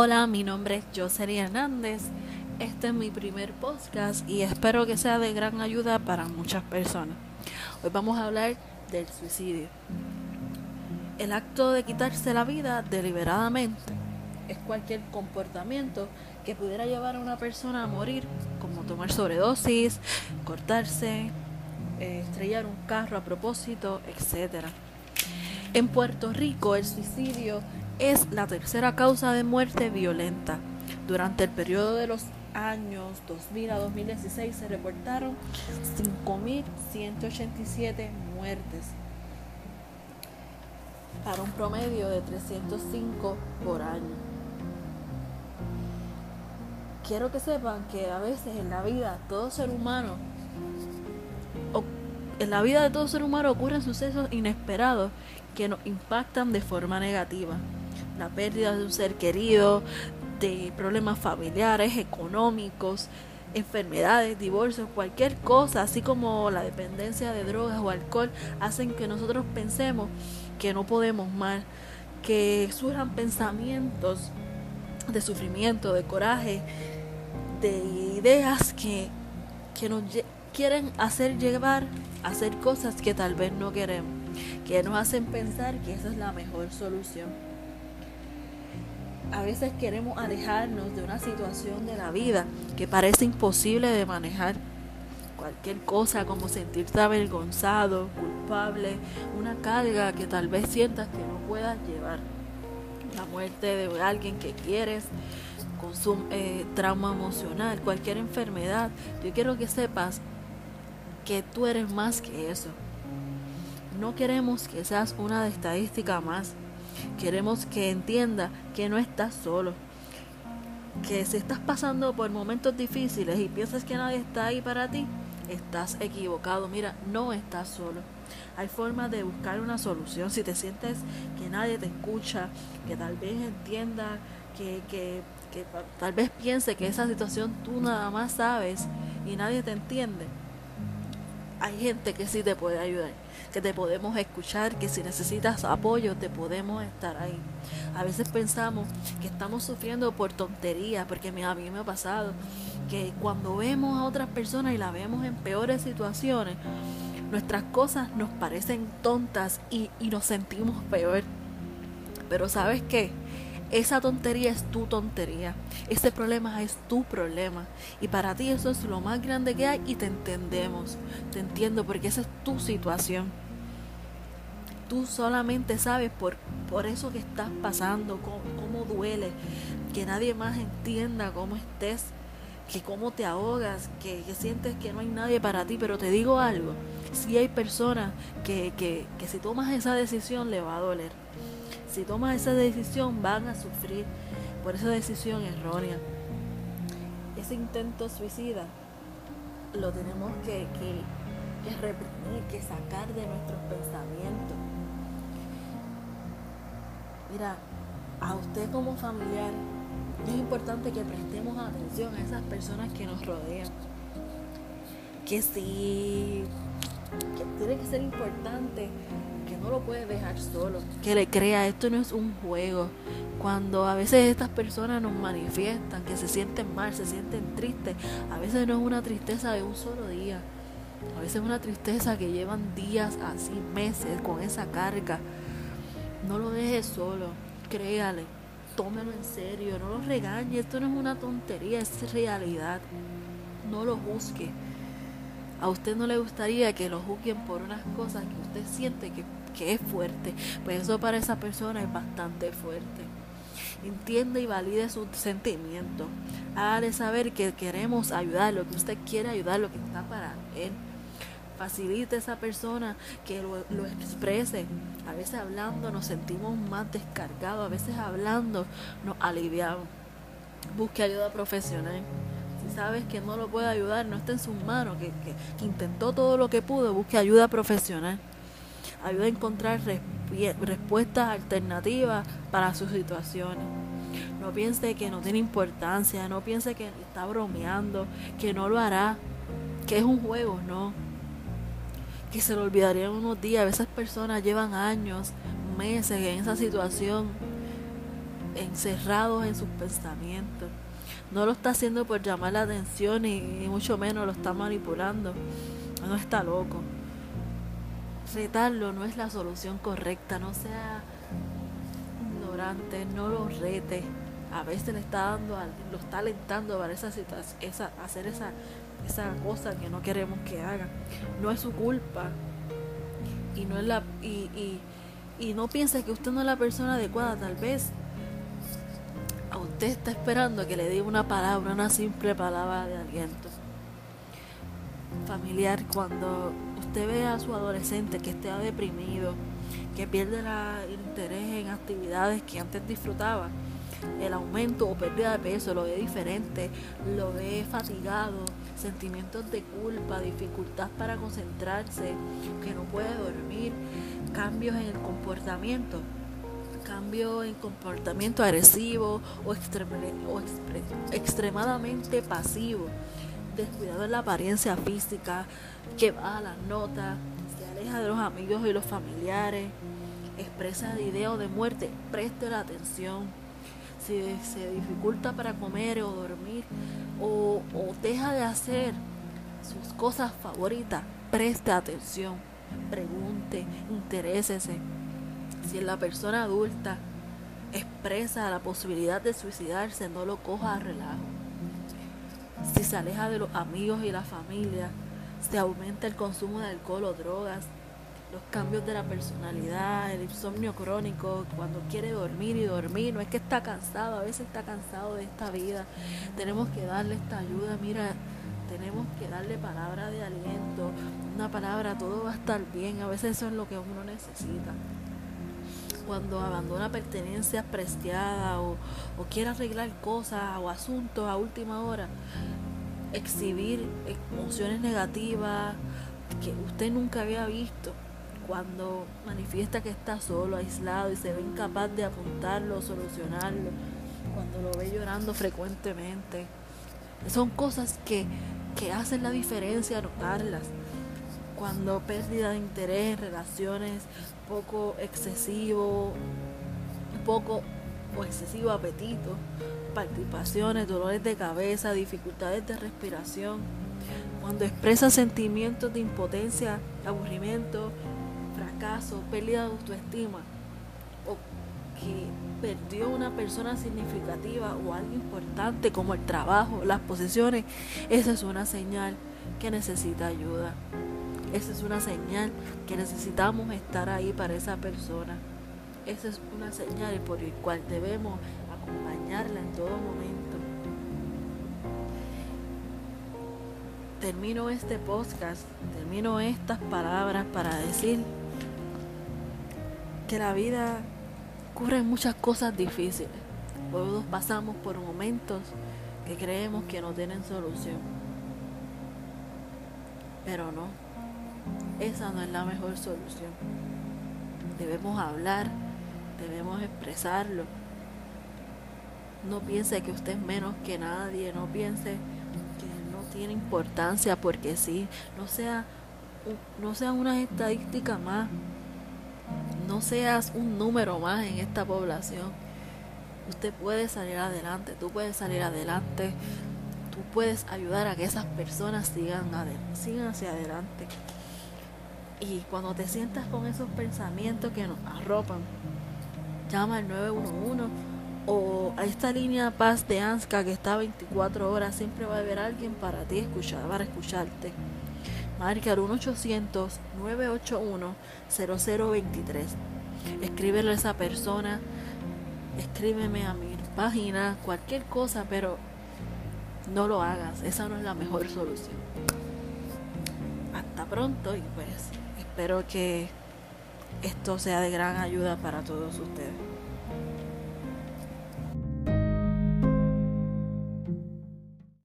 Hola, mi nombre es Josery Hernández. Este es mi primer podcast y espero que sea de gran ayuda para muchas personas. Hoy vamos a hablar del suicidio. El acto de quitarse la vida deliberadamente es cualquier comportamiento que pudiera llevar a una persona a morir, como tomar sobredosis, cortarse, eh, estrellar un carro a propósito, etc. En Puerto Rico el suicidio es la tercera causa de muerte violenta. Durante el periodo de los años 2000 a 2016 se reportaron 5.187 muertes para un promedio de 305 por año. Quiero que sepan que a veces en la vida todo ser humano en la vida de todo ser humano ocurren sucesos inesperados que nos impactan de forma negativa. La pérdida de un ser querido, de problemas familiares, económicos, enfermedades, divorcios, cualquier cosa, así como la dependencia de drogas o alcohol, hacen que nosotros pensemos que no podemos más, que surjan pensamientos de sufrimiento, de coraje, de ideas que, que nos quieren hacer llevar a hacer cosas que tal vez no queremos, que nos hacen pensar que esa es la mejor solución. A veces queremos alejarnos de una situación de la vida que parece imposible de manejar. Cualquier cosa como sentirte avergonzado, culpable, una carga que tal vez sientas que no puedas llevar. La muerte de alguien que quieres, con su eh, trauma emocional, cualquier enfermedad. Yo quiero que sepas que tú eres más que eso. No queremos que seas una estadística más. Queremos que entienda que no estás solo. Que si estás pasando por momentos difíciles y piensas que nadie está ahí para ti, estás equivocado. Mira, no estás solo. Hay formas de buscar una solución. Si te sientes que nadie te escucha, que tal vez entienda, que, que, que tal vez piense que esa situación tú nada más sabes y nadie te entiende, hay gente que sí te puede ayudar, que te podemos escuchar, que si necesitas apoyo te podemos estar ahí. A veces pensamos que estamos sufriendo por tonterías, porque a mí me ha pasado que cuando vemos a otras personas y la vemos en peores situaciones, nuestras cosas nos parecen tontas y, y nos sentimos peor. Pero ¿sabes qué? Esa tontería es tu tontería. Ese problema es tu problema. Y para ti eso es lo más grande que hay y te entendemos. Te entiendo porque esa es tu situación. Tú solamente sabes por, por eso que estás pasando, cómo, duele, que nadie más entienda cómo estés, que cómo te ahogas, que, sientes que no hay nadie para ti. Pero te digo algo, si hay personas que, que, que si tomas esa decisión le va a doler si tomas esa decisión van a sufrir por esa decisión errónea. Ese intento suicida lo tenemos que, que, reprimir, que sacar de nuestros pensamientos. Mira, a usted como familiar es importante que prestemos atención a esas personas que nos rodean. Que sí, que tiene que ser importante que no lo puede dejar solo, que le crea, esto no es un juego. Cuando a veces estas personas nos manifiestan que se sienten mal, se sienten tristes, a veces no es una tristeza de un solo día, a veces es una tristeza que llevan días, así meses con esa carga. No lo deje solo, créale, tómelo en serio, no lo regañe, esto no es una tontería, es realidad. No lo juzgue. A usted no le gustaría que lo juzguen por unas cosas que usted siente que que es fuerte, pues eso para esa persona es bastante fuerte. Entiende y valide sus sentimientos. de saber que queremos ayudar, lo que usted quiere ayudar, lo que está para él. Facilite a esa persona que lo, lo exprese. A veces hablando nos sentimos más descargados, a veces hablando nos aliviamos. Busque ayuda profesional sabes que no lo puede ayudar, no está en sus manos, que, intentó todo lo que pudo, busque ayuda profesional ayuda a encontrar respuestas alternativas para sus situaciones. No piense que no tiene importancia, no piense que está bromeando, que no lo hará, que es un juego, no. Que se lo olvidaría en unos días. A veces personas llevan años, meses en esa situación. encerrados en sus pensamientos. No lo está haciendo por llamar la atención y, mucho menos lo está manipulando. No está loco. Retarlo no es la solución correcta. No sea ignorante, no lo rete. A veces le está dando, lo está alentando para esa esa, hacer esa, esa cosa que no queremos que haga. No es su culpa. Y no es la y, y, y no piense que usted no es la persona adecuada, tal vez usted está esperando que le diga una palabra, una simple palabra de aliento. Familiar, cuando usted ve a su adolescente que esté deprimido, que pierde el interés en actividades que antes disfrutaba, el aumento o pérdida de peso lo ve diferente, lo ve fatigado, sentimientos de culpa, dificultad para concentrarse, que no puede dormir, cambios en el comportamiento cambio en comportamiento agresivo o, extremadamente pasivo, descuidado en la apariencia física, que baja las notas, se aleja de los amigos y los familiares, expresa de de muerte, preste la atención. Si se dificulta para comer o dormir o, o deja de hacer sus cosas favoritas, preste atención, pregunte, interésese si la persona adulta expresa la posibilidad de suicidarse, no lo coja a relajo. Si se aleja de los amigos y la familia, se aumenta el consumo de alcohol o drogas, los cambios de la personalidad, el insomnio crónico, cuando quiere dormir y dormir, no es que está cansado, a veces está cansado de esta vida. Tenemos que darle esta ayuda, mira, tenemos que darle palabra de aliento, una palabra, todo va a estar bien, a veces eso es lo que uno necesita cuando abandona pertenencias preciadas o, o quiere arreglar cosas o asuntos a última hora, exhibir emociones negativas que usted nunca había visto cuando manifiesta que está solo, aislado y se ve incapaz de apuntarlo, solucionarlo, cuando lo ve llorando frecuentemente. Son cosas que, que hacen la diferencia notarlas. Cuando pérdida de interés relaciones poco excesivo, poco o excesivo apetito, palpitaciones, dolores de cabeza, dificultades de respiración, cuando expresa sentimientos de impotencia, aburrimiento, fracaso, pérdida de autoestima, o que perdió una persona significativa o algo importante como el trabajo, las posesiones, esa es una señal que necesita ayuda. Esa es una señal que necesitamos estar ahí para esa persona. Esa es una señal por el cual debemos acompañarla en todo momento. Termino este podcast, termino estas palabras para decir que la vida ocurren muchas cosas difíciles. Todos pasamos por momentos que creemos que no tienen solución. Pero no esa no es la mejor solución. Debemos hablar, debemos expresarlo. No piense que usted es menos que nadie, no piense que no tiene importancia porque sí, no sea, no sea una estadística más, no seas un número más en esta población. Usted puede salir adelante, tú puedes salir adelante, tú puedes ayudar a que esas personas sigan, sigan hacia adelante. Y cuando te sientas con esos pensamientos que nos arropan, llama al 911 o a esta línea Paz de ANSCA que está 24 horas, siempre va a haber alguien para ti escuchar, para escucharte. Marca al 1-800-981-0023. Escríbele a esa persona, escríbeme a mi página, cualquier cosa, pero no lo hagas, esa no es la mejor solución. Hasta pronto y pues espero que esto sea de gran ayuda para todos ustedes.